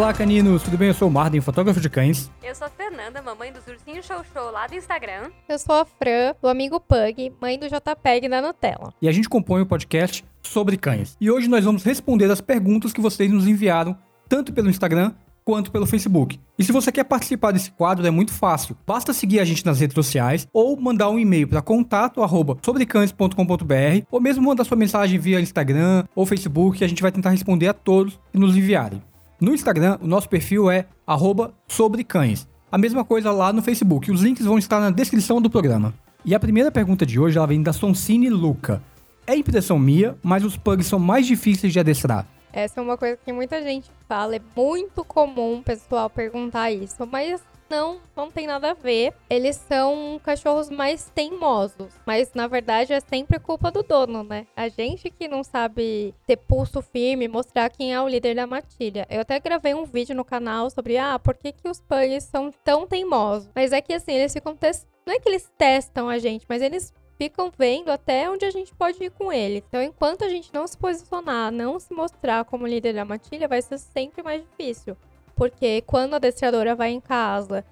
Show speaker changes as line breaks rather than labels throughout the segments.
Olá, caninos, tudo bem? Eu sou o Marden, fotógrafo de cães.
Eu sou a Fernanda, mamãe dos ursinhos show show lá do Instagram.
Eu sou a Fran, do amigo Pug, mãe do JPEG da Nutella.
E a gente compõe o podcast sobre cães. E hoje nós vamos responder as perguntas que vocês nos enviaram, tanto pelo Instagram quanto pelo Facebook. E se você quer participar desse quadro, é muito fácil. Basta seguir a gente nas redes sociais ou mandar um e-mail para contato@sobrecães.com.br ou mesmo mandar sua mensagem via Instagram ou Facebook, e a gente vai tentar responder a todos que nos enviarem. No Instagram, o nosso perfil é @sobrecães. A mesma coisa lá no Facebook. Os links vão estar na descrição do programa. E a primeira pergunta de hoje ela vem da Sonsine Luca. É impressão minha, mas os pugs são mais difíceis de adestrar.
Essa é uma coisa que muita gente fala, é muito comum o pessoal perguntar isso, mas não, não tem nada a ver. Eles são cachorros mais teimosos, mas na verdade é sempre culpa do dono, né? A gente que não sabe ter pulso firme, mostrar quem é o líder da matilha. Eu até gravei um vídeo no canal sobre, ah, por que, que os pugs são tão teimosos? Mas é que assim, eles ficam testando. Não é que eles testam a gente, mas eles ficam vendo até onde a gente pode ir com ele. Então, enquanto a gente não se posicionar, não se mostrar como líder da matilha, vai ser sempre mais difícil. Porque quando a adestradora vai em casa,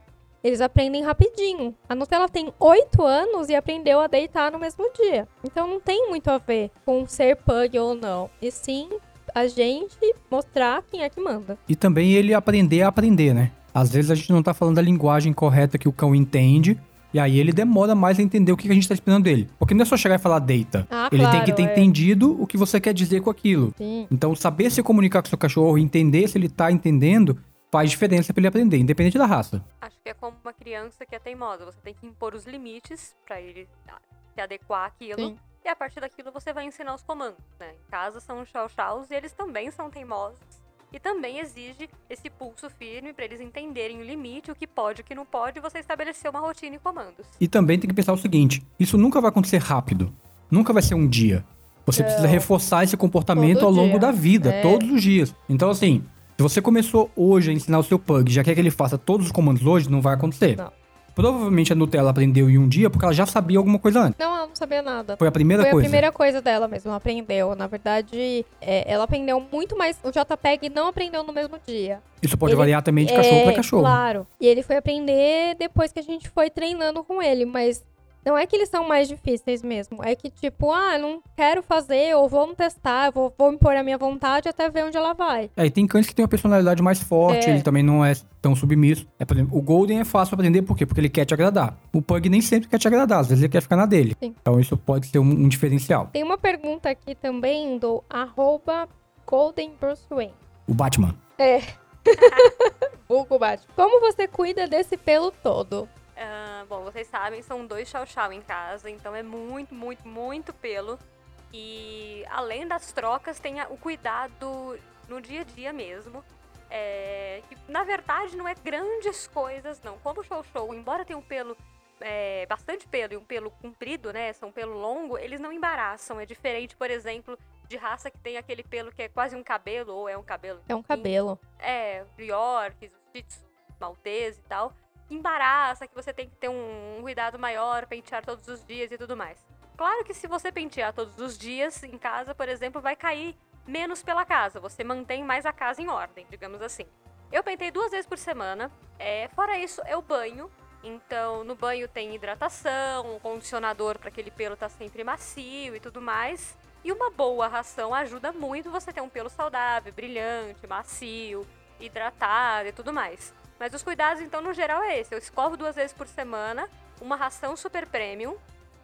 eles aprendem rapidinho. A Nutella tem 8 anos e aprendeu a deitar no mesmo dia. Então não tem muito a ver com ser pug ou não. E sim a gente mostrar quem é que manda.
E também ele aprender a aprender, né? Às vezes a gente não tá falando a linguagem correta que o cão entende, e aí ele demora mais a entender o que a gente tá esperando dele. Porque não é só chegar e falar deita.
Ah,
ele tem
claro,
que ter
é.
entendido o que você quer dizer com aquilo.
Sim.
Então, saber se comunicar com seu cachorro, entender se ele tá entendendo, faz diferença pra ele aprender, independente da raça.
Acho que é como uma criança que é teimosa. Você tem que impor os limites pra ele ah, se adequar àquilo.
Sim.
E a partir daquilo você vai ensinar os comandos, né? Em casa são os chow-chows e eles também são teimosos. E também exige esse pulso firme pra eles entenderem o limite, o que pode e o que não pode, e você estabelecer uma rotina e comandos.
E também tem que pensar o seguinte: isso nunca vai acontecer rápido. Nunca vai ser um dia. Você precisa reforçar esse comportamento
Todo
ao longo
dia.
da vida,
É.
todos os dias. Então, assim, se você começou hoje a ensinar o seu pug, já quer que ele faça todos os comandos hoje, não vai acontecer.
Não.
Provavelmente a Nutella aprendeu em um dia porque ela já sabia alguma coisa antes.
Não, ela não sabia nada.
Foi a primeira
Foi
coisa.
a primeira coisa dela mesmo, ela aprendeu. Na verdade, é, ela aprendeu muito mais. O JPEG não aprendeu no mesmo dia.
Isso pode
Ele-
variar também de cachorro
É,
pra cachorro.
Claro. E ele foi aprender depois que a gente foi treinando com ele, mas não é que eles são mais difíceis mesmo. É que, tipo, ah, não quero fazer, ou vamos testar, vou, vou impor a minha vontade até ver onde ela vai.
É, e tem cães que têm uma personalidade mais forte,
É.
ele também não é tão submisso. É, por exemplo, o Golden é fácil pra aprender, por quê? Porque ele quer te agradar. O Pug nem sempre quer te agradar, às vezes ele quer ficar na dele.
Sim.
Então isso pode ser um, um diferencial.
Tem uma pergunta aqui também do arroba Golden Bruce Wayne.
O Batman.
É. Vulgo Batman. Como você cuida desse pelo todo?
Ah, bom, vocês sabem, são dois chow-chow em casa, então é muito, muito, muito pelo. E além das trocas, tem o cuidado no dia a dia mesmo. É, que na verdade não é grandes coisas, não. Como o show-show, embora tenha um pelo, é, bastante pelo e um pelo comprido, né? São pelo longo, eles não embaraçam. É diferente, por exemplo, de raça que tem aquele pelo que é quase um cabelo, ou é um cabelo.
É um cabelo.
É, Yorks, Shih Tzu, Maltese e tal. Embaraça, que você tem que ter um, um cuidado maior, pentear todos os dias e tudo mais. Claro que se você pentear todos os dias em casa, por exemplo, vai cair menos pela casa. Você mantém mais a casa em ordem, digamos assim. Eu pentei duas vezes por semana. É, fora isso, eu banho. Então, no banho tem hidratação, um condicionador para aquele pelo estar sempre macio e tudo mais. E uma boa ração ajuda muito você ter um pelo saudável, brilhante, macio, hidratado e tudo mais. Mas os cuidados, então, no geral é esse. Eu escovo duas vezes por semana, uma ração super premium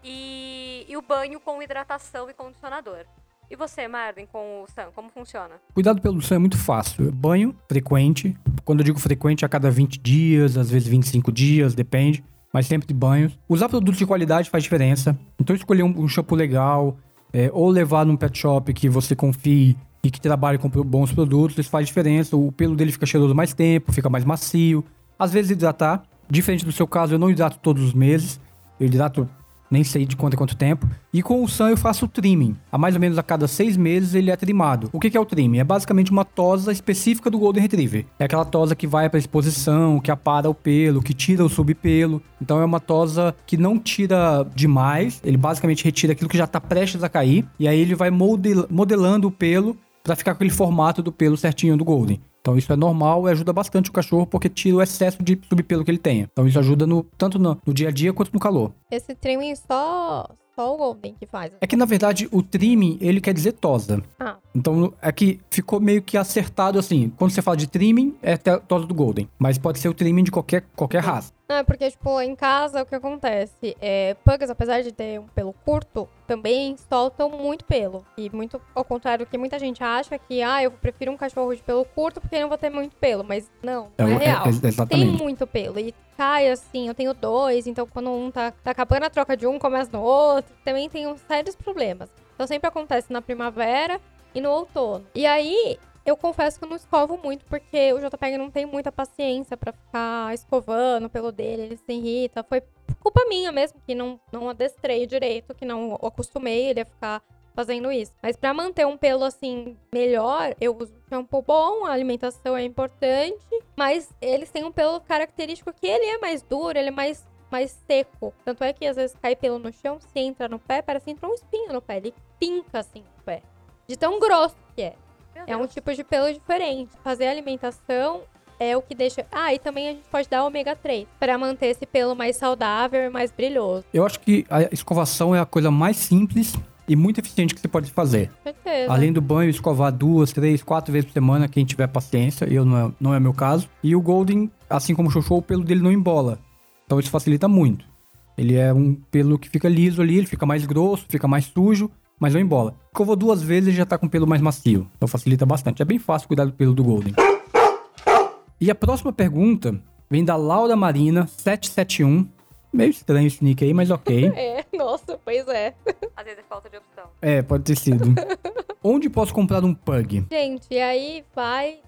e, e o banho com hidratação e condicionador. E você, Marden, com o Sam, como funciona?
Cuidado pelo sangue é muito fácil. Banho frequente. Quando eu digo frequente, a cada 20 dias, às vezes 25 dias, depende. Mas sempre de banhos. Usar produtos de qualidade faz diferença. Então escolher um, um shampoo legal, é, ou levar num pet shop que você confie e que trabalhe com bons produtos, isso faz diferença. O pelo dele fica cheiroso mais tempo, fica mais macio. Às vezes hidratar. Diferente do seu caso, eu não hidrato todos os meses. Eu hidrato nem sei de quanto em quanto tempo. E com o Sam eu faço o trimming. A mais ou menos a cada seis meses ele é trimado. O que é o trimming? É basicamente uma tosa específica do Golden Retriever. É aquela tosa que vai para exposição, que apara o pelo, que tira o subpelo. Então é uma tosa que não tira demais. Ele basicamente retira aquilo que já tá prestes a cair. E aí ele vai model- modelando o pelo para ficar com aquele formato do pelo certinho do Golden. Então isso é normal e ajuda bastante o cachorro porque tira o excesso de subpelo que ele tenha. Então isso ajuda no, tanto no, no dia a dia quanto no calor.
Esse trimming só, só o Golden que faz.
É que na verdade o trimming ele quer dizer tosa.
Ah.
Então é que ficou meio que acertado assim. Quando você fala de trimming é tosa do Golden, mas pode ser o trimming de qualquer, qualquer raça.
Não, é porque, tipo, em casa o que acontece? É, pugs, apesar de ter um pelo curto, também soltam muito pelo. E muito ao contrário do que muita gente acha que, ah, eu prefiro um cachorro de pelo curto porque não vou ter muito pelo. Mas não, não é,
o-
real.
é-
Tem muito pelo. E cai assim, eu tenho dois, então quando um tá, tá acabando a troca de um, começa no outro. Também tem uns sérios problemas. Então sempre acontece na primavera e no outono. E aí, eu confesso que eu não escovo muito, porque o JPEG não tem muita paciência pra ficar escovando o pelo dele, ele se irrita. Foi culpa minha mesmo, que não, não adestrei direito, que não acostumei ele a ficar fazendo isso. Mas pra manter um pelo assim melhor, eu uso shampoo bom, a alimentação é importante, mas eles têm um pelo característico que ele é mais duro, ele é mais mais seco. Tanto é que às vezes cai pelo no chão, se entra no pé, parece que entra um espinho no pé. Ele pinca assim no pé. De tão grosso que é. É um tipo de pelo diferente. Fazer a alimentação é o que deixa. Ah, e também a gente pode dar ômega 3 para manter esse pelo mais saudável e mais brilhoso.
Eu acho que a escovação é a coisa mais simples e muito eficiente que você pode fazer.
Com certeza.
Além do banho, escovar duas, três, quatro vezes por semana, quem tiver paciência, eu não é, não é meu caso. E o Golden, assim como o Xoxô, o pelo dele não embola. Então isso facilita muito. Ele é um pelo que fica liso ali, ele fica mais grosso, fica mais sujo, mas não embola. Escovou duas vezes ele já tá com pelo mais macio. Então facilita bastante. É bem fácil cuidar do pelo do Golden. E a próxima pergunta vem da Laura Marina 771. Meio estranho esse nick aí, mas ok.
É, nossa, pois é.
Às vezes é falta de opção.
É, pode ter sido. Onde posso comprar um pug?
Gente, e aí vai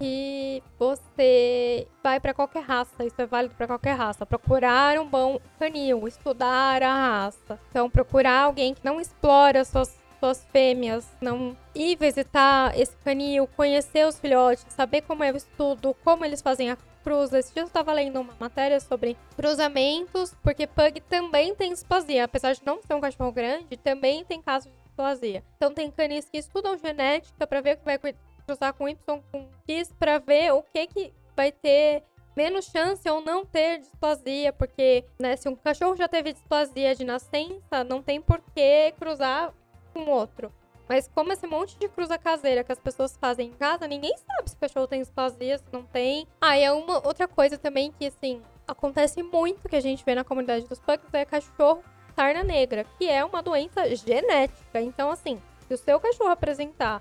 que você vai pra qualquer raça. Isso é válido pra qualquer raça. Procurar um bom canil, estudar a raça. Então, procurar alguém que não explora suas suas fêmeas, não ir visitar esse canil, conhecer os filhotes, saber como é o estudo, como eles fazem a cruza. Esse dia eu estava lendo uma matéria sobre cruzamentos, porque pug também tem displasia, apesar de não ser um cachorro grande, também tem casos de displasia. Então tem canis que estudam genética para ver o que vai cruzar com Y com X para ver o que que vai ter menos chance ou não ter displasia, porque né, se um cachorro já teve displasia de nascença, não tem por que cruzar com outro. Mas como esse monte de cruza caseira que as pessoas fazem em casa, ninguém sabe se o cachorro tem displasia, se não tem. Ah, e é uma outra coisa também que, assim, acontece muito que a gente vê na comunidade dos pugs é cachorro sarna negra, que é uma doença genética. Então, assim, se o seu cachorro apresentar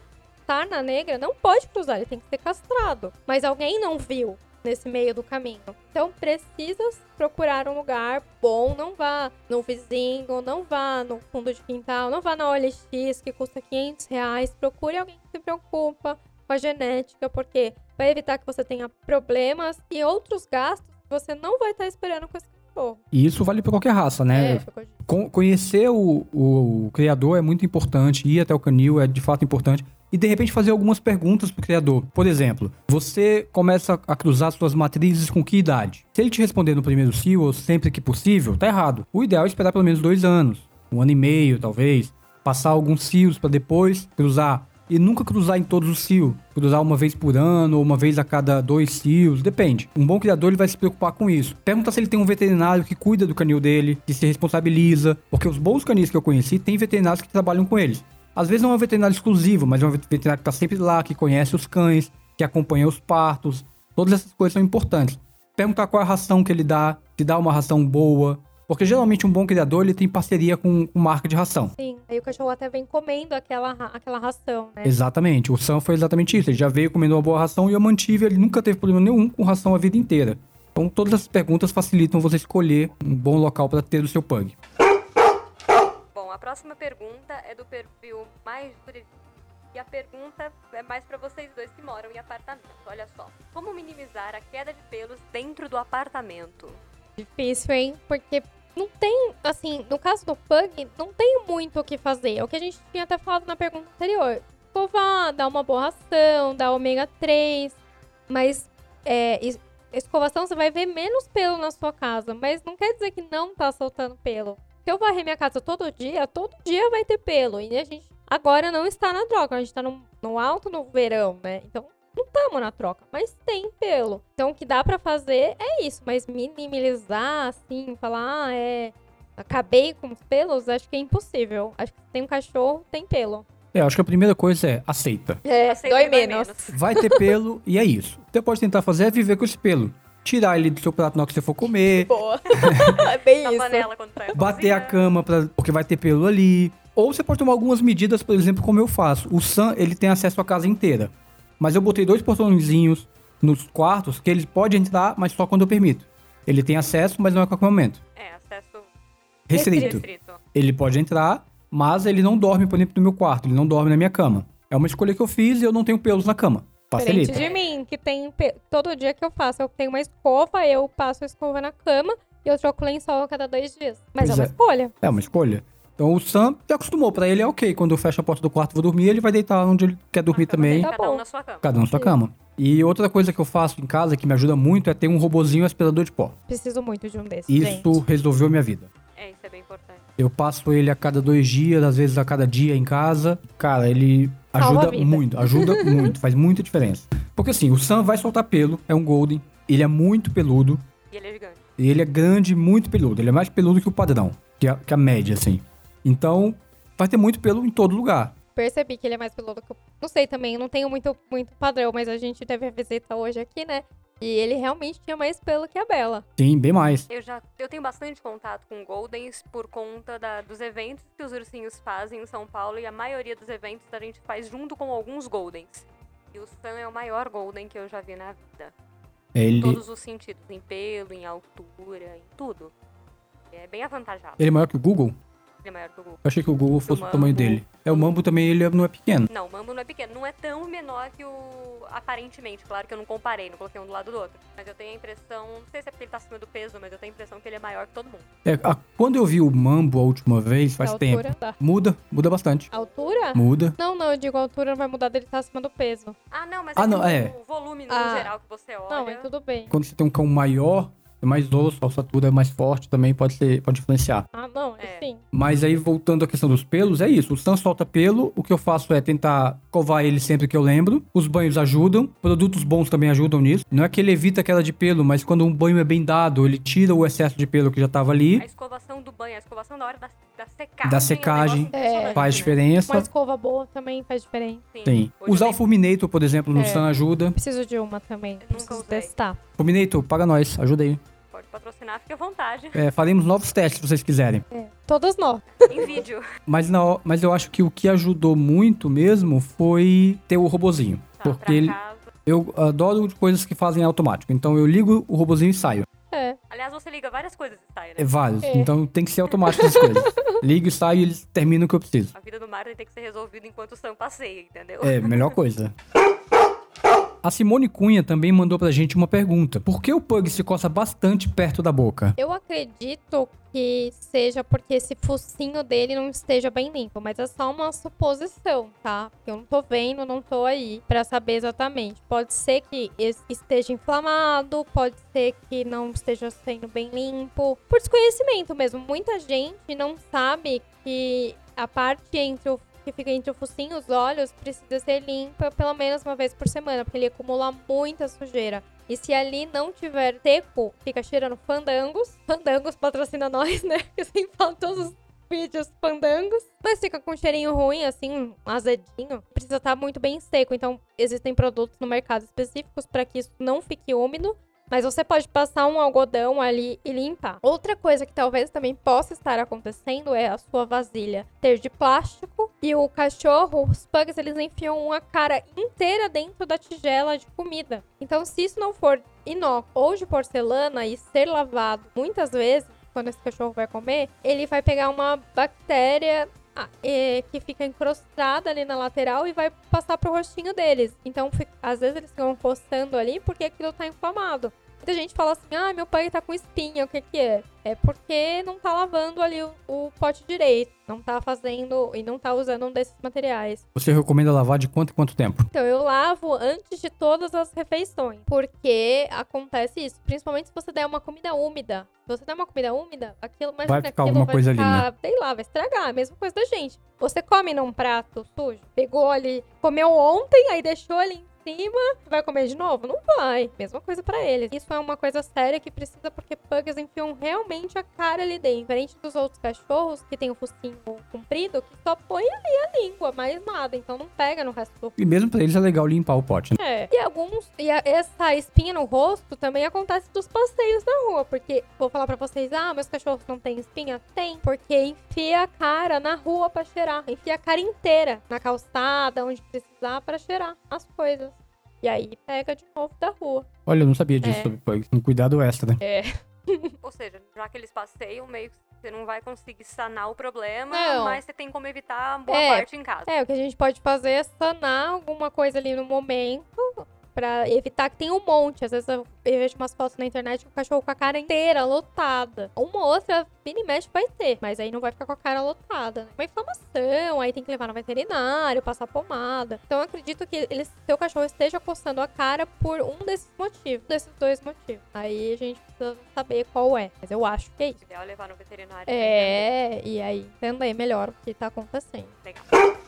sarna negra, não pode cruzar, ele tem que ser castrado. Mas alguém não viu nesse meio do caminho. Então precisa procurar um lugar bom, não vá no vizinho, não vá no fundo de quintal, não vá na OLX que custa 500 reais. Procure alguém que se preocupa com a genética, porque vai evitar que você tenha problemas e outros gastos que você não vai estar esperando com esse cachorro.
E isso vale pra qualquer raça, né?
É,
Con- conhecer o, o- o criador é muito importante, ir até o canil é de fato importante. E de repente fazer algumas perguntas pro criador. Por exemplo, você começa a cruzar suas matrizes com que idade? Se ele te responder no primeiro cio ou sempre que possível, tá errado. O ideal é esperar pelo menos dois anos, um ano e meio talvez, passar alguns cios para depois cruzar. E nunca cruzar em todos os cios. Cruzar uma vez por ano ou uma vez a cada dois cios, depende. Um bom criador ele vai se preocupar com isso. Pergunta se ele tem um veterinário que cuida do canil dele, que se responsabiliza. Porque os bons canis que eu conheci, tem veterinários que trabalham com eles. Às vezes não é um veterinário exclusivo, mas é um veterinário que tá sempre lá, que conhece os cães, que acompanha os partos. Todas essas coisas são importantes. Perguntar qual é a ração que ele dá, se dá uma ração boa. Porque geralmente um bom criador ele tem parceria com, com marca de ração.
Sim, aí o cachorro até vem comendo aquela, aquela ração, né?
Exatamente. O Sam foi exatamente isso. Ele já veio comendo uma boa ração e eu mantive. Ele nunca teve problema nenhum com ração a vida inteira. Então todas essas perguntas facilitam você escolher um bom local para ter o seu pug.
Próxima pergunta é do perfil mais. E a pergunta é mais pra vocês dois que moram em apartamento. Olha só. Como minimizar a queda de pelos dentro do apartamento?
Difícil, hein? Porque não tem, assim, no caso do Pug, não tem muito o que fazer. É o que a gente tinha até falado na pergunta anterior. Escovar, dar uma boa ração, dar ômega 3. Mas é, es- escovação você vai ver menos pelo na sua casa. Mas não quer dizer que não tá soltando pelo. Se eu varrer minha casa todo dia, todo dia vai ter pelo. E a gente agora não está na droga. A gente tá no, no alto no verão, né? Então não tamo na troca, mas tem pelo. Então o que dá pra fazer é isso, mas minimizar, assim, falar, ah, é. Acabei com os pelos, acho que é impossível. Acho que se tem um cachorro, tem pelo.
É, eu acho que a primeira coisa é aceita.
É,
Aceita
dói
dói
menos.
Vai ter pelo e é isso. O que você pode tentar fazer é viver com esse pelo. Tirar ele do seu prato na hora que você for comer,
Boa. é bem
Na
isso.
panela quando tá
bater a cama pra, porque vai ter pelo ali. Ou você pode tomar algumas medidas, por exemplo, como eu faço. O Sam, ele tem acesso à casa inteira. Mas eu botei dois portõezinhos nos quartos que ele pode entrar, mas só quando eu permito. Ele tem acesso, mas não é a qualquer momento.
É, acesso
Restrito.
restrito.
Ele pode entrar, mas ele não dorme, por exemplo, no meu quarto. Ele não dorme na minha cama. É uma escolha que eu fiz e eu não tenho pelos na cama.
Diferente
Facilita.
de mim, que tem todo dia que eu faço, eu tenho uma escova, eu passo a escova na cama e eu troco lençol a cada dois dias. Mas
Pois
é uma
é.
escolha.
É uma escolha. Então o Sam já acostumou. Pra ele é ok. Quando eu fecho a porta do quarto e vou dormir, ele vai deitar onde ele quer dormir
Então,
também.
Tá
Cada um
bom.
na sua cama.
Cada um na sua
Sim.
cama. E outra coisa que eu faço em casa que me ajuda muito é ter um robozinho aspirador de pó.
Preciso muito de um desses,
Isso
gente.
resolveu minha vida.
É, isso é bem importante.
Eu passo ele a cada dois dias, às vezes a cada dia em casa. Cara, ele ajuda muito, ajuda muito, faz muita diferença. Porque assim, o Sam vai soltar pelo, é um Golden, ele é muito peludo,
E ele é gigante.
e ele é grande, muito peludo. Ele é mais peludo que o padrão, que a, que a média, assim. Então, vai ter muito pelo em todo lugar.
Percebi que ele é mais peludo que eu. Não sei também, não tenho muito, muito padrão, mas a gente teve a visita hoje aqui, né? E ele realmente tinha mais pelo que a Bela.
Sim, bem mais.
Eu já eu tenho bastante contato com Goldens por conta da- dos eventos que os ursinhos fazem em São Paulo e a maioria dos eventos a gente faz junto com alguns Goldens. E o Sam é o maior Golden que eu já vi na vida. Em
Ele,
todos os sentidos, em pelo, em altura, em tudo. É bem avantajado.
ele é maior que o Google?
Ele é maior que o Google.
Eu achei que o Google fosse o
Mambo.
tamanho dele. É, o Mambo também, ele é- não é pequeno.
Não, o Mambo não é pequeno. Não é tão menor que o. Aparentemente, claro que eu não comparei, não coloquei um do lado do outro. Mas eu tenho a impressão. Não sei se é porque ele tá acima do peso, mas eu tenho a impressão que ele é maior que todo mundo.
É, a- quando eu vi o Mambo a última vez, faz
a
tempo.
altura. Tá.
Muda, muda bastante.
A altura?
Muda.
Não, não, eu digo a altura não vai mudar dele tá acima do peso.
Ah, não, mas
Ah,
é
não, é.
o volume no
Ah.
geral que você olha.
Não, mas tudo bem.
Quando você tem um cão maior, é mais osso, a ossatura é mais forte, também pode, ser, pode influenciar.
Ah, não,
É.
enfim.
Mas aí, voltando à questão dos pelos, é isso. O Sam solta pelo, o que eu faço é tentar covar ele sempre que eu lembro. Os banhos ajudam, produtos bons também ajudam nisso. Não é que ele evita a queda de pelo, mas quando um banho é bem dado, ele tira o excesso de pelo que já tava ali,
A escovação do banho, a escovação da hora da, da secagem.
Da
é um
secagem,
impressionante,
faz
né?
diferença.
Uma escova boa também faz diferença.
Sim.
Hoje
Usar o Fulminator, por exemplo, no
É.
Sam ajuda.
Preciso de uma também.
nunca
Preciso
usei.
testar.
Fulminator, paga nós, ajuda aí.
Pode patrocinar, fique à vontade.
É, faremos novos testes se vocês quiserem.
Todos nós.
em vídeo.
Mas, na, ho- mas eu acho que o que ajudou muito mesmo foi ter o robozinho.
Tá,
porque ele, eu adoro coisas que fazem automático. Então eu ligo o robozinho e saio.
É.
Aliás, você liga várias coisas e sai, né?
É vários.
É.
Então tem que ser automático essas coisas. Ligo e saio e eles terminam o que eu preciso.
A vida do Martin tem que ser resolvida enquanto o Sam passeia, entendeu?
É, melhor coisa. A Simone Cunha também mandou pra gente uma pergunta. Por que o Pug se coça bastante perto da boca?
Eu acredito que seja porque esse focinho dele não esteja bem limpo, mas é só uma suposição, tá? Porque eu não tô vendo, não tô aí pra saber exatamente. Pode ser que es- esteja inflamado, pode ser que não esteja sendo bem limpo. Por desconhecimento mesmo. Muita gente não sabe que a parte entre o que fica entre o focinho e os olhos precisa ser limpa pelo menos uma vez por semana, porque ele acumula muita sujeira. E se ali não tiver seco, fica cheirando fandangos. Fandangos patrocina nós, né? Eu sempre falo todos os vídeos fandangos. Mas fica com um cheirinho ruim, assim, azedinho. Precisa estar muito bem seco. Então, existem produtos no mercado específicos para que isso não fique úmido. Mas você pode passar um algodão ali e limpar. Outra coisa que talvez também possa estar acontecendo é a sua vasilha ter de plástico e o cachorro, os pugs, eles enfiam uma cara inteira dentro da tigela de comida. Então, se isso não for inócuo ou de porcelana e ser lavado muitas vezes, quando esse cachorro vai comer, ele vai pegar uma bactéria é, que fica encrustada ali na lateral e vai passar pro rostinho deles. Então, fi- às vezes eles ficam coçando ali porque aquilo tá inflamado. Muita gente fala assim, ah, meu pai tá com espinha, o que que é? É porque não tá lavando ali o, o pote direito, não tá fazendo e não tá usando um desses materiais.
Você recomenda lavar de quanto em quanto tempo?
Então, eu lavo antes de todas as refeições. Porque acontece isso. Principalmente se você der uma comida úmida. Se você der uma comida úmida, aquilo imagina,
Vai ficar alguma
vai
coisa ali,
ficar, Sei lá, vai estragar. A mesma coisa da gente. Você come num prato sujo, pegou ali, comeu ontem, aí deixou ali em cima, vai comer de novo? Não vai. Mesma coisa pra eles. Isso é uma coisa séria que precisa porque pugs enfiam realmente a cara ali dentro. Diferente dos outros cachorros que tem o focinho comprido, que só põe ali a língua, mais nada. Então não pega no resto do
E mesmo pra eles é legal limpar o pote, né?
é. E alguns. E a- essa espinha no rosto também acontece dos passeios na rua. Porque, vou falar pra vocês, ah, meus cachorros não têm espinha? Tem. Porque enfia a cara na rua pra cheirar. Enfia a cara inteira na calçada, onde precisar, pra cheirar as coisas. E aí pega de novo da rua.
Olha, eu não sabia disso
É.
sobre. Um cuidado extra, né?
É.
Ou seja, já que eles passeiam, meio que você não vai conseguir sanar o problema,
Não.
mas você tem como evitar boa
É.
parte em casa.
É, o que a gente pode fazer é sanar alguma coisa ali no momento. Pra evitar que tenha um monte. Às vezes eu, vejo umas fotos na internet com o cachorro com a cara inteira lotada. Uma ou outra, e mexe, vai ter. Mas aí não vai ficar com a cara lotada. Né? Uma inflamação, aí tem que levar no veterinário, passar pomada. Então eu acredito que ele, seu cachorro esteja coçando a cara por um desses motivos. Desses dois motivos. Aí a gente precisa saber qual é. Mas eu acho que é isso.
Ideal é levar no veterinário.
É, e aí entender melhor o que tá acontecendo.
Legal.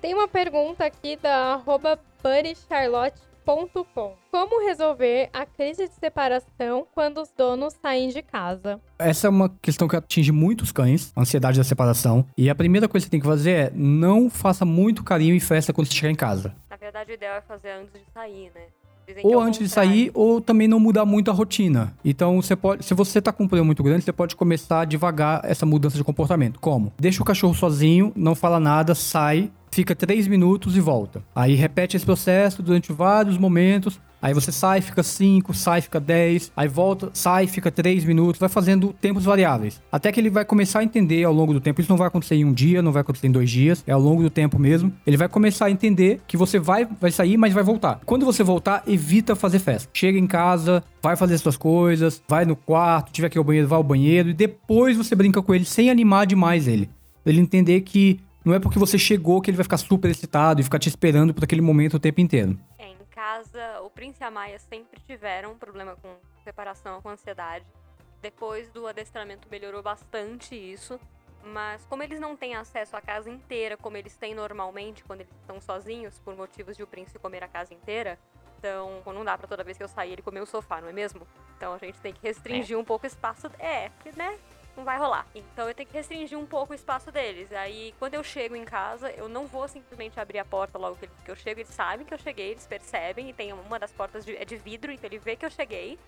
Tem uma pergunta aqui da arroba buddycharlotte.com. Como resolver a crise de separação quando os donos saem de casa?
Essa é uma questão que atinge muitos cães, a ansiedade da separação. E a primeira coisa que você tem que fazer é não faça muito carinho e festa quando você chegar em casa.
Na verdade, o ideal é fazer antes de sair, né? É
Ou
o
antes de sair, ou também não mudar muito a rotina. Então, você pode, se você tá com um problema muito grande, você pode começar devagar essa mudança de comportamento. Como? Deixa o cachorro sozinho, não fala nada, sai, fica três minutos e volta. Aí repete esse processo durante vários momentos. Aí você sai, fica 5, sai, fica 10, aí volta, sai, fica 3 minutos, vai fazendo tempos variáveis. Até que ele vai começar a entender ao longo do tempo. Isso não vai acontecer em um dia, não vai acontecer em dois dias, é ao longo do tempo mesmo. Ele vai começar a entender que você vai, vai sair, mas vai voltar. Quando você voltar, evita fazer festa. Chega em casa, vai fazer suas coisas, vai no quarto, tiver que ir ao banheiro, vai ao banheiro, e depois você brinca com ele sem animar demais ele. Ele entender que não é porque você chegou que ele vai ficar super excitado e ficar te esperando por aquele momento o tempo inteiro.
É, casa, o Prince e a Maia sempre tiveram um problema com separação, com ansiedade. Depois do adestramento melhorou bastante isso. Mas como eles não têm acesso à casa inteira, como eles têm normalmente quando eles estão sozinhos, por motivos de o Prince comer a casa inteira, então não dá pra toda vez que eu sair ele comer o sofá, não é mesmo? Então a gente tem que restringir um pouco o espaço. É, né? Não vai rolar. Então eu tenho que restringir um pouco o espaço deles. Aí quando eu chego em casa, eu não vou simplesmente abrir a porta logo que eu chego. Eles sabem que eu cheguei, eles percebem. E tem uma das portas de, é de vidro, então ele vê que eu cheguei.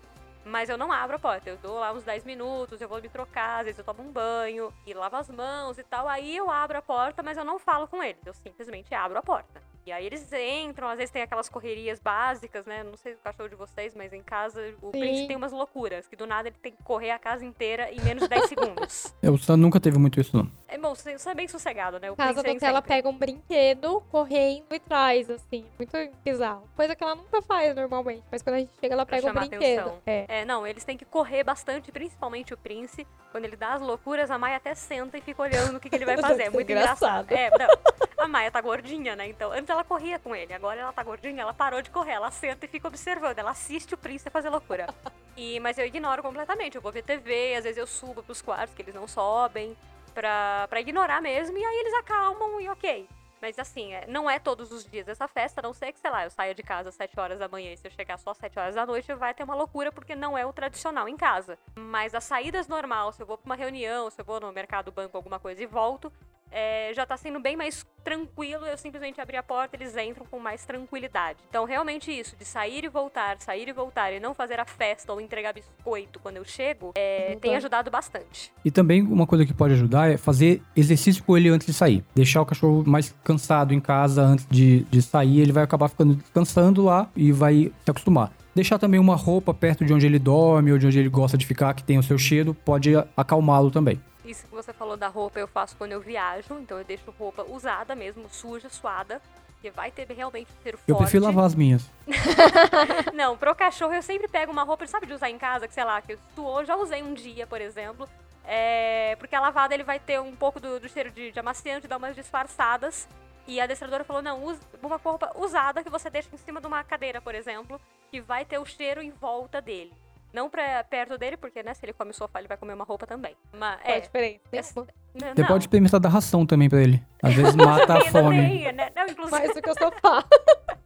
Mas eu não abro a porta, eu dou lá uns 10 minutos, eu vou me trocar, às vezes eu tomo um banho e lavo as mãos e tal. Aí eu abro a porta, mas eu não falo com eles, eu simplesmente abro a porta. E aí eles entram, às vezes tem aquelas correrias básicas, né? Não sei o cachorro de vocês, mas em casa o
Sim.
Prince tem umas loucuras, que do nada ele tem que correr a casa inteira em menos de 10 segundos.
Eu, o Sam nunca teve muito isso, não.
É bom, você você é bem sossegado, né? O é
do que ela pega um brinquedo correndo e traz, assim. Muito bizarro. Coisa que ela nunca faz normalmente. Mas quando a gente chega, ela
Pra
pega um brinquedo.
atenção.
É.
É, não, eles têm que correr bastante, principalmente o Prince. Quando ele dá as loucuras, a Maia até senta e fica olhando o que, que ele vai fazer. É muito
engraçado.
engraçado. É, não. A Maia tá gordinha, né? Então, antes ela corria com ele. Agora ela tá gordinha, ela parou de correr. Ela senta e fica observando. Ela assiste o Prince fazer loucura. E, mas eu ignoro completamente. Eu vou ver TV, às vezes eu subo pros quartos, que eles não sobem. Pra, pra ignorar mesmo. E aí eles acalmam e ok. Mas assim, é- não é todos os dias essa festa, a não ser que, sei lá, eu saia de casa às 7 horas da manhã e se eu chegar só às 7 horas da noite, vai ter uma loucura porque não é o tradicional em casa. Mas as saídas normal, se eu vou pra uma reunião, se eu vou no mercado, banco, alguma coisa e volto, é, já tá sendo bem mais tranquilo, eu simplesmente abrir a porta, eles entram com mais tranquilidade. Então, realmente isso, de sair e voltar, sair e voltar e não fazer a festa ou entregar biscoito quando eu chego, é, tem
Uhum.
ajudado bastante.
E também uma coisa que pode ajudar é fazer exercício com ele antes de sair. Deixar o cachorro mais cansado em casa antes de, de sair, ele vai acabar ficando descansando lá e vai se acostumar. Deixar também uma roupa perto de onde ele dorme ou de onde ele gosta de ficar, que tem o seu cheiro, pode acalmá-lo também.
Isso que você falou da roupa eu faço quando eu viajo, então eu deixo roupa usada mesmo, suja, suada, que vai ter realmente cheiro forte.
Eu prefiro lavar as minhas.
Não, pro cachorro eu sempre pego uma roupa, sabe, de usar em casa, que sei lá, que eu suou, já usei um dia, por exemplo. É, porque a lavada ele vai ter um pouco do, do cheiro de, de amaciante, dá umas disfarçadas. E a adestradora falou: não, use uma roupa usada que você deixa em cima de uma cadeira, por exemplo, que vai ter o cheiro em volta dele. Não pra, perto dele, porque, né, se ele come o sofá, ele vai comer uma roupa também. Mas, é.
diferença?
essa- não,
Você pode experimentar dar ração também pra ele. Às vezes mata a
Também,
fome.
também, né? Não, inclusive,
Mais do que o sofá.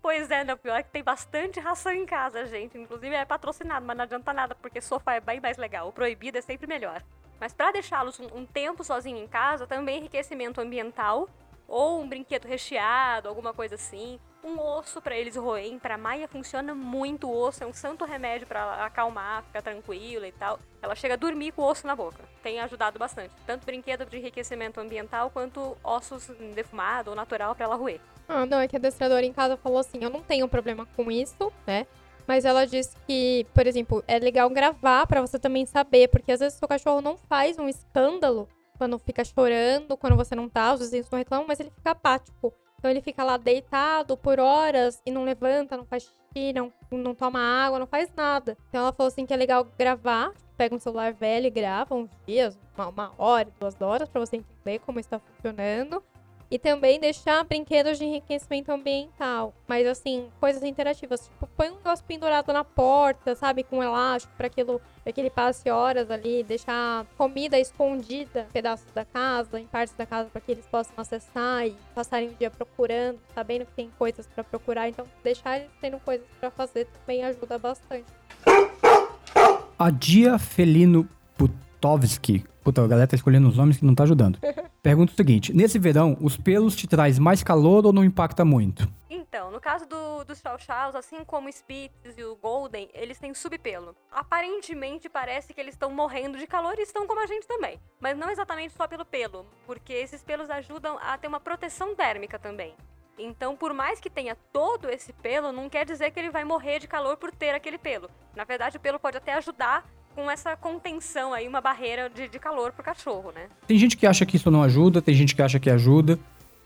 Pois é, não, pior é que tem bastante ração em casa, gente. Inclusive é patrocinado, mas não adianta nada, porque sofá é bem mais legal. O proibido é sempre melhor. Mas para deixá-los um, um tempo sozinho em casa, também enriquecimento ambiental ou um brinquedo recheado, alguma coisa assim. Um osso para eles roem. Para Maia funciona muito o osso, é um santo remédio para acalmar, ficar tranquila e tal. Ela chega a dormir com o osso na boca. Tem ajudado bastante. Tanto brinquedo de enriquecimento ambiental quanto ossos defumados ou natural para ela roer.
Ah, não, é que a adestradora em casa falou assim: eu não tenho problema com isso, né? Mas ela disse que, por exemplo, é legal gravar para você também saber, porque às vezes o seu cachorro não faz um escândalo quando fica chorando, quando você não tá, os vizinhos não reclamam, mas ele fica apático. Então ele fica lá deitado por horas e não levanta, não faz xixi, não, não toma água, não faz nada. Então ela falou assim que é legal gravar, pega um celular velho e grava uns dias, uma, uma hora, duas horas, para você entender como está funcionando. E também deixar brinquedos de enriquecimento ambiental. Mas assim, coisas interativas. Tipo, põe um negócio pendurado na porta, sabe? Com um elástico para aquilo pra que ele passe horas ali. Deixar comida escondida em pedaços da casa, em partes da casa, para que eles possam acessar e passarem o dia procurando, sabendo que tem coisas para procurar. Então, deixar eles tendo coisas para fazer também ajuda bastante.
A Dia Felino Putovski. Puta, a galera tá escolhendo os nomes que não tá ajudando. Pergunta o seguinte: nesse verão, os pelos te traz mais calor ou não impacta muito?
Então, no caso do, dos chows, assim como o Spitz e o Golden, eles têm subpelo. Aparentemente parece que eles estão morrendo de calor e estão como a gente também. Mas não exatamente só pelo pelo, porque esses pelos ajudam a ter uma proteção térmica também. Então, por mais que tenha todo esse pelo, não quer dizer que ele vai morrer de calor por ter aquele pelo. Na verdade, o pelo pode até ajudar com essa contenção aí, uma barreira de, de calor pro cachorro, né?
Tem gente que acha que isso não ajuda, tem gente que acha que ajuda.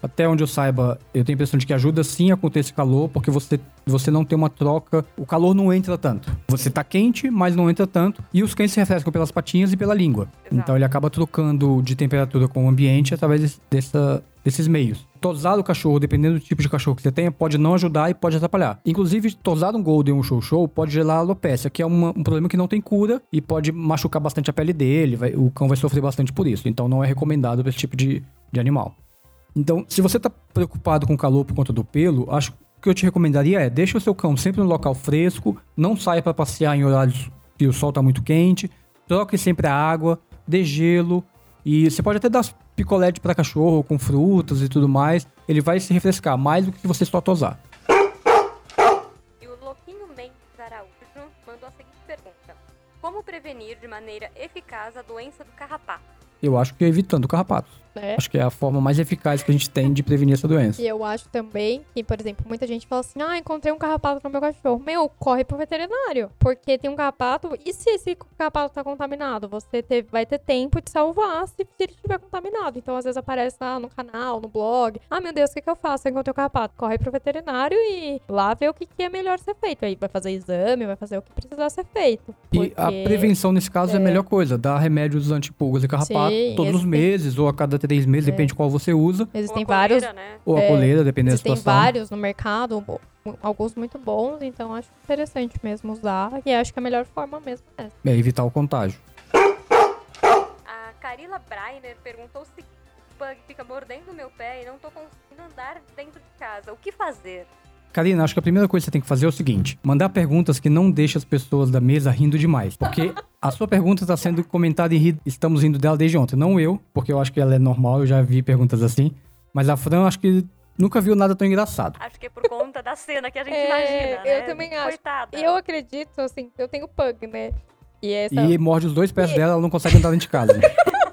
Até onde eu saiba, eu tenho a impressão de que ajuda sim a acontecer esse calor, porque você, você não tem uma troca, o calor não entra tanto. Você tá quente, mas não entra tanto, e os cães se refrescam pelas patinhas e pela língua.
Exato.
Então ele acaba trocando de temperatura com o ambiente através desse- dessa, desses meios. Tosar o cachorro, dependendo do tipo de cachorro que você tenha, pode não ajudar e pode atrapalhar. Inclusive, tosar um Golden ou um Show Show pode gerar alopecia, que é uma- um problema que não tem cura e pode machucar bastante a pele dele, vai- o cão vai sofrer bastante por isso. Então não é recomendado para esse tipo de, de animal. Então, se você tá preocupado com calor por conta do pelo, acho que eu te recomendaria é deixa o seu cão sempre no local fresco, não saia para passear em horários que o sol tá muito quente, troque sempre a água, dê gelo e você pode até dar picolé para cachorro com frutas e tudo mais, ele vai se refrescar mais do que você só tosar.
E o Louquinho Mendes Araújo mandou a seguinte pergunta: Como prevenir de maneira eficaz a doença do carrapato?
Eu acho que é evitando carrapatos.
Né?
Acho que é a forma mais eficaz que a gente tem de prevenir essa doença.
E eu acho também que, por exemplo, muita gente fala assim: ah, encontrei um carrapato no meu cachorro. Meu, corre pro veterinário. Porque tem um carrapato. E se esse carrapato tá contaminado? Você ter- vai ter tempo de salvar se, se ele estiver contaminado. Então, às vezes aparece lá no canal, no blog. Ah, meu Deus, o que, que eu faço? Eu encontrei o carrapato. Corre pro veterinário e lá ver o que, que é melhor ser feito. Aí vai fazer exame, vai fazer o que precisar ser feito.
E a
Porque-
prevenção nesse caso é. a
é.
melhor coisa, dar remédios antipulgas e carrapato
Sim,
todos os
existem-
meses ou a cada três meses,
É.
depende de qual você usa,
Existem
Ou a
vários.
coleira, né?
ou a
É,
coleira, dependendo da
Existem
situação.
vários no mercado, alguns muito bons, então acho interessante mesmo usar. E acho que a melhor forma mesmo é essa.
É evitar o contágio.
A Carila Breiner perguntou seguinte: O bug fica mordendo meu pé e não tô conseguindo andar dentro de casa. O que fazer?
Karina, acho que a primeira coisa que você tem que fazer é o seguinte: mandar perguntas que não deixem as pessoas da mesa rindo demais. Porque a sua pergunta está sendo comentada e ri- estamos rindo dela desde ontem. Não eu, porque eu acho que ela é normal, eu já vi perguntas assim. Mas a Fran, acho que nunca viu nada tão engraçado.
Acho que é por conta da cena que a gente
É,
imagina,
eu
né?
também acho.
Coitada.
E eu acredito, assim, eu tenho pug, né? E essa.
E morde os dois pés dela, ela não consegue andar dentro de casa.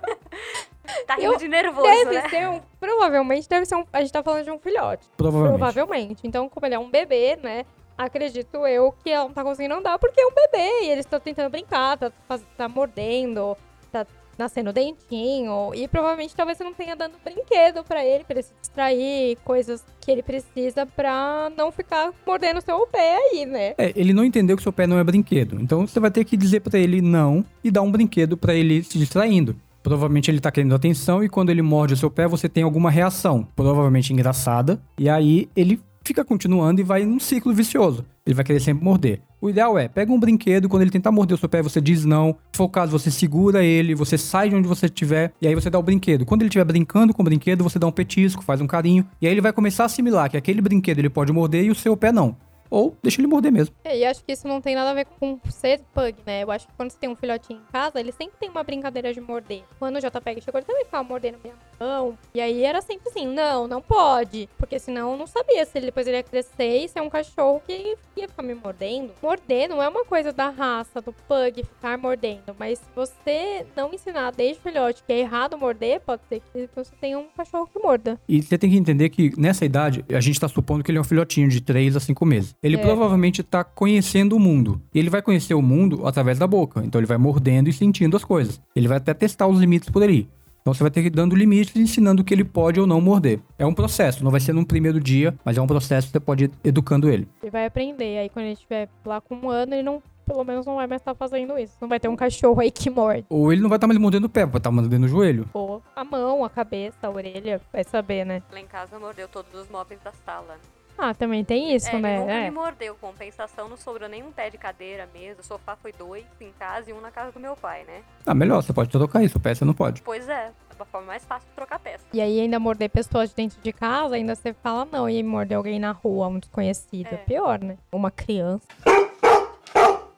Tá rindo
Eu-
de nervoso,
Deve
né?
ser um. Provavelmente deve ser um. A gente tá falando de um filhote.
Provavelmente.
Provavelmente. Então, como ele é um bebê, né? Acredito eu que ela não tá conseguindo andar porque é um bebê. E eles estão tentando brincar, tá, tá mordendo, tá nascendo dentinho. E provavelmente talvez você não tenha dando brinquedo pra ele, pra ele se distrair, coisas que ele precisa pra não ficar mordendo o seu pé aí, né?
É, ele não entendeu que seu pé não é brinquedo. Então você vai ter que dizer pra ele não e dar um brinquedo pra ele se distraindo. Provavelmente ele tá querendo atenção e quando ele morde o seu pé, você tem alguma reação, provavelmente engraçada, e aí ele fica continuando e vai num ciclo vicioso. Ele vai querer sempre morder. O ideal é, pega um brinquedo, quando ele tentar morder o seu pé, você diz não. Se for o caso, você segura ele, você sai de onde você estiver e aí você dá o brinquedo. Quando ele estiver brincando com o brinquedo, você dá um petisco, faz um carinho e aí ele vai começar a assimilar que aquele brinquedo ele pode morder e o seu pé não. Ou deixa ele morder mesmo.
É, e acho que isso não tem nada a ver com ser pug, né? Eu acho que quando você tem um filhotinho em casa, ele sempre tem uma brincadeira de morder. Quando o JPEG chegou, ele também ficava mordendo minha mão. E aí era sempre assim, não, não pode. Porque senão eu não sabia se ele depois ele ia crescer e ser um cachorro que ia ficar me mordendo. Morder não é uma coisa da raça, do pug, ficar mordendo. Mas se você não ensinar desde filhote que é errado morder, pode ser que você tenha um cachorro que morda.
E você tem que entender que nessa idade, a gente tá supondo que ele é um filhotinho de 3 a 5 meses. Ele
É.
provavelmente tá conhecendo o mundo. E ele vai conhecer o mundo através da boca. Então ele vai mordendo e sentindo as coisas. Ele vai até testar os limites por ali. Então você vai ter que ir dando limites e ensinando o que ele pode ou não morder. É um processo, não vai ser num primeiro dia, mas é um processo que você pode ir educando ele.
Ele vai aprender. Aí quando ele estiver lá com um ano, ele não. Pelo menos não vai mais estar fazendo isso. Não vai ter um cachorro aí que morde.
Ou ele não vai estar mais mordendo o pé, vai estar mordendo o joelho.
Ou a mão, a cabeça, a orelha. Vai saber, né?
Lá em casa mordeu todos os móveis da sala.
Ah, também tem isso,
é, ele
né?
nunca
É.
me mordeu. Compensação, não sobrou nenhum pé de cadeira mesmo. O sofá foi dois em casa e um na casa do meu pai, né?
Ah, melhor, você pode trocar isso, você não pode.
Pois é, é uma forma mais fácil de trocar peça.
E aí ainda morder pessoas de dentro de casa, ainda você fala não. E morder alguém na rua, um desconhecido. É.
É.
pior, né? Uma criança.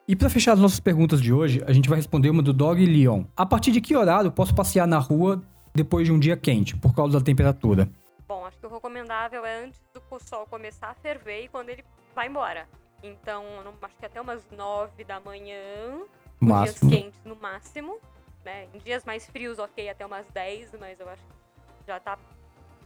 E pra fechar as nossas perguntas de hoje, a gente vai responder uma do Dog Leon. A partir de que horário posso passear na rua depois de um dia quente, por causa da temperatura?
Bom, acho que o recomendável é antes do sol começar a ferver e quando ele vai embora. Então, não- acho que até umas nove da manhã, dias quentes no máximo. Né? Em dias mais frios, ok, até umas 10, mas eu acho que já tá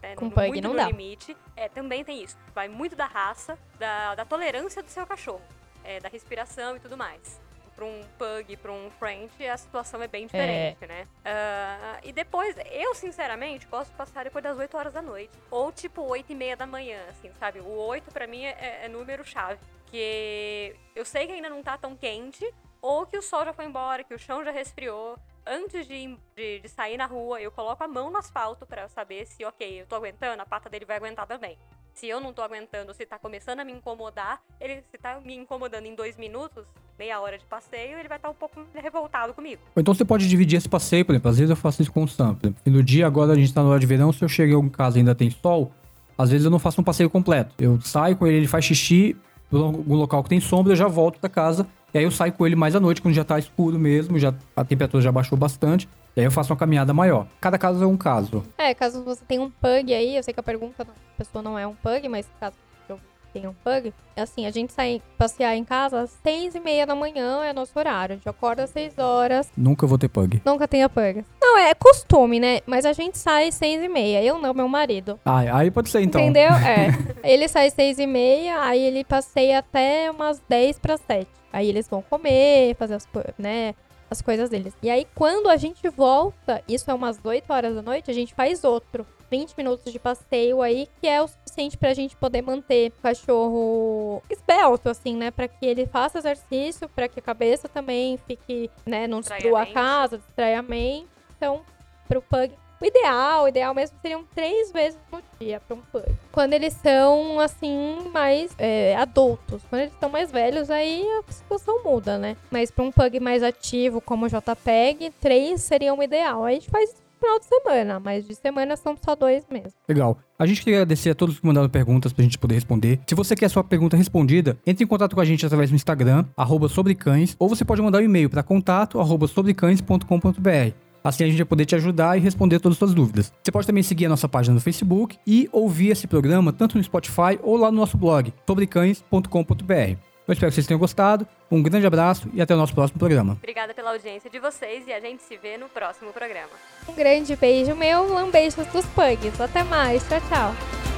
né,
Com
no-
pug
muito
não
no
dá.
limite. É, também tem isso. Vai muito da raça, da, da tolerância do seu cachorro, é, da respiração e tudo mais. Para um pug, para um French, a situação é bem diferente, né? Ah, e depois, eu sinceramente posso passar depois das 8 horas da noite. Ou tipo 8 e meia da manhã, assim, sabe? O 8 pra mim é, é número chave. Que eu sei que ainda não tá tão quente, ou que o sol já foi embora, que o chão já resfriou. Antes de, de, de sair na rua, eu coloco a mão no asfalto pra eu saber se, ok, eu tô aguentando, a pata dele vai aguentar também. Se eu não tô aguentando, se tá começando a me incomodar, ele se tá me incomodando em dois minutos, meia hora de passeio, ele vai estar um pouco revoltado comigo.
Então você pode dividir esse passeio, por exemplo. Às vezes eu faço isso com o Sam. Por exemplo, e no dia agora a gente tá na hora de verão, se eu chego em casa e ainda tem sol, às vezes eu não faço um passeio completo. Eu saio com ele, ele faz xixi algum local que tem sombra, eu já volto pra casa. E aí eu saio com ele mais à noite, quando já tá escuro mesmo, já a temperatura já baixou bastante. E aí eu faço uma caminhada maior. Cada caso é um caso.
É, caso você tenha um pug aí, eu sei que a pergunta da pessoa não é um pug, mas caso eu tenha um pug, é assim, a gente sai passear em casa às seis e meia da manhã, é nosso horário. A gente acorda às seis horas,
Nunca vou ter pug.
nunca tenha pug. Não, é costume, né? Mas a gente sai às seis e meia. Eu não, meu marido.
Ah, aí pode ser então.
Entendeu? É. Ele sai às seis e meia, aí ele passeia até umas 10 para 7. Aí eles vão comer, fazer as, né, as coisas deles. E aí, quando a gente volta, isso é umas 8 horas da noite, a gente faz outro. 20 minutos de passeio aí, que é o suficiente pra gente poder manter o cachorro esbelto, assim, né? Pra que ele faça exercício, pra que a cabeça também fique, né? Não destrua
a
casa, distraia a mente. Então, pro pug o ideal, o ideal mesmo seriam três vezes no dia para um pug. Quando eles são, assim, mais é, adultos. Quando eles estão mais velhos, aí a situação muda, né? Mas para um pug mais ativo, como o JPEG, três seria o ideal. A gente faz final de semana, mas de semana são só dois mesmo.
Legal. A gente queria agradecer a todos que mandaram perguntas pra gente poder responder. Se você quer a sua pergunta respondida, entre em contato com a gente através do Instagram, arroba sobrecães, ou você pode mandar um e-mail para contato, arroba sobrecães.com.br. Assim a gente vai poder te ajudar e responder todas as suas dúvidas. Você pode também seguir a nossa página no Facebook e ouvir esse programa tanto no Spotify ou lá no nosso blog, sobrecães.com.br. Eu espero que vocês tenham gostado. Um grande abraço e até o nosso próximo programa.
Obrigada pela audiência de vocês e a gente se vê no próximo programa.
Um grande beijo meu, lambejos dos pugs. Até mais, tchau, tchau.